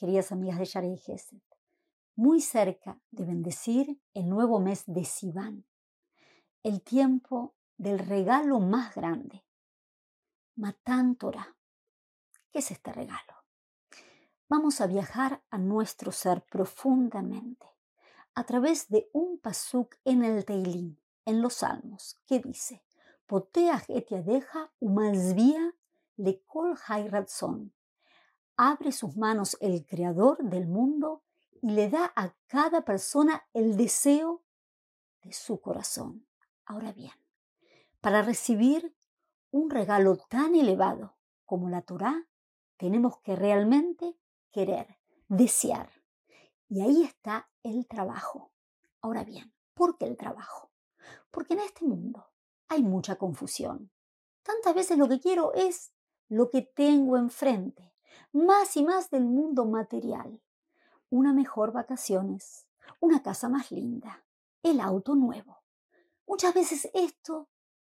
queridas amigas de Yarei Gesed, muy cerca de bendecir el nuevo mes de Sivan, el tiempo del regalo más grande, Matán Torah. ¿Qué es este regalo? Vamos a viajar a nuestro ser profundamente a través de un pasuk en el Teilim, en los Salmos, que dice: Poteach et yadeja umazvia lekol hayratzon. Abre sus manos el Creador del mundo y le da a cada persona el deseo de su corazón. Ahora bien, para recibir un regalo tan elevado como la Torá, tenemos que realmente querer, desear. Y ahí está el trabajo. Ahora bien, ¿por qué el trabajo? Porque en este mundo hay mucha confusión. Tantas veces lo que quiero es lo que tengo enfrente, más y más del mundo material. Una mejor vacaciones, una casa más linda, el auto nuevo. Muchas veces esto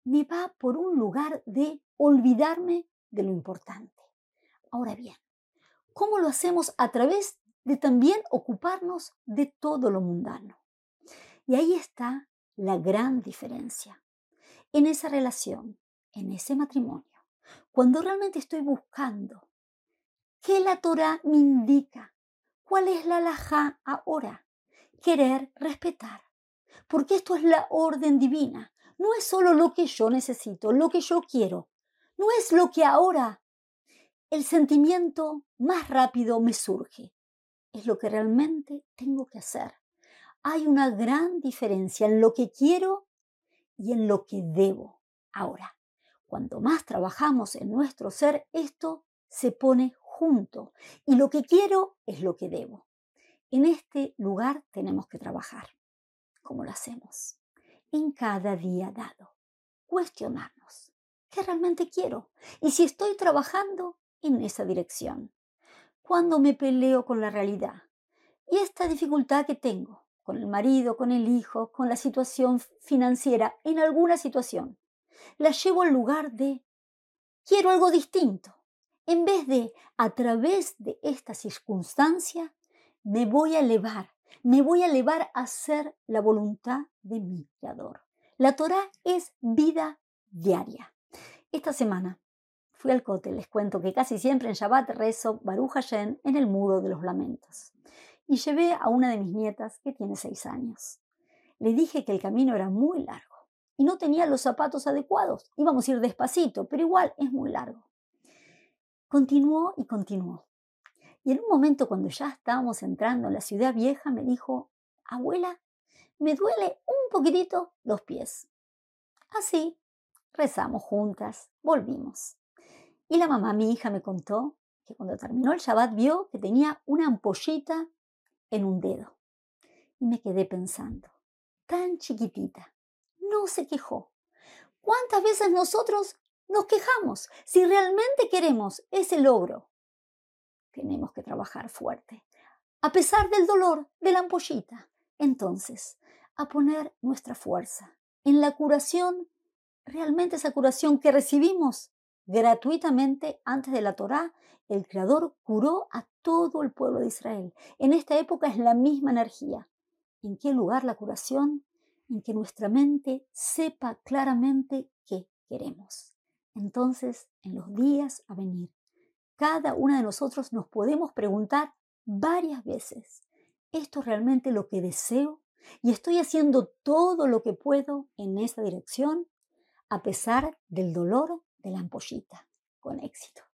me va por un lugar de olvidarme de lo importante. Ahora bien, ¿cómo lo hacemos a través de también ocuparnos de todo lo mundano? Y ahí está la gran diferencia. En esa relación, en ese matrimonio, cuando realmente estoy buscando qué la Torah me indica, cuál es la laja ahora, querer respetar, porque esto es la orden divina, no es solo lo que yo necesito, lo que yo quiero, no es lo que ahora el sentimiento más rápido me surge, es lo que realmente tengo que hacer. Hay una gran diferencia en lo que quiero y en lo que debo. Ahora, cuanto más trabajamos en nuestro ser, esto se pone y lo que quiero es lo que debo. En este lugar tenemos que trabajar. ¿Cómo lo hacemos? En cada día dado. Cuestionarnos. ¿Qué realmente quiero? Y si estoy trabajando en esa dirección. Cuando me peleo con la realidad y esta dificultad que tengo con el marido, con el hijo, con la situación financiera, en alguna situación, la llevo al lugar de quiero algo distinto. En vez de a través de esta circunstancia, me voy a elevar, me voy a elevar a hacer la voluntad de mi Creador. La Torah es vida diaria. Esta semana fui al cote, les cuento que casi siempre en Shabbat rezo Baruch Hashem en el muro de los lamentos. Y llevé a una de mis nietas que tiene seis años. Le dije que el camino era muy largo y no tenía los zapatos adecuados. Íbamos a ir despacito, pero igual es muy largo. Continuó y continuó. Y en un momento cuando ya estábamos entrando en la ciudad vieja, me dijo, abuela, me duele un poquitito los pies. Así, rezamos juntas, volvimos. Y la mamá, mi hija, me contó que cuando terminó el Shabbat vio que tenía una ampollita en un dedo. Y me quedé pensando, tan chiquitita, no se quejó. ¿Cuántas veces nosotros nos quejamos si realmente queremos ese logro? Tenemos que trabajar fuerte, a pesar del dolor de la ampollita. Entonces, a poner nuestra fuerza en la curación, realmente esa curación que recibimos gratuitamente antes de la Torá, el Creador curó a todo el pueblo de Israel. En esta época es la misma energía. ¿En qué lugar la curación? en que nuestra mente sepa claramente qué queremos. Entonces, en los días a venir, cada una de nosotros nos podemos preguntar varias veces, ¿esto es realmente lo que deseo? ¿Y estoy haciendo todo lo que puedo en esa dirección? A pesar del dolor de la ampollita, con éxito.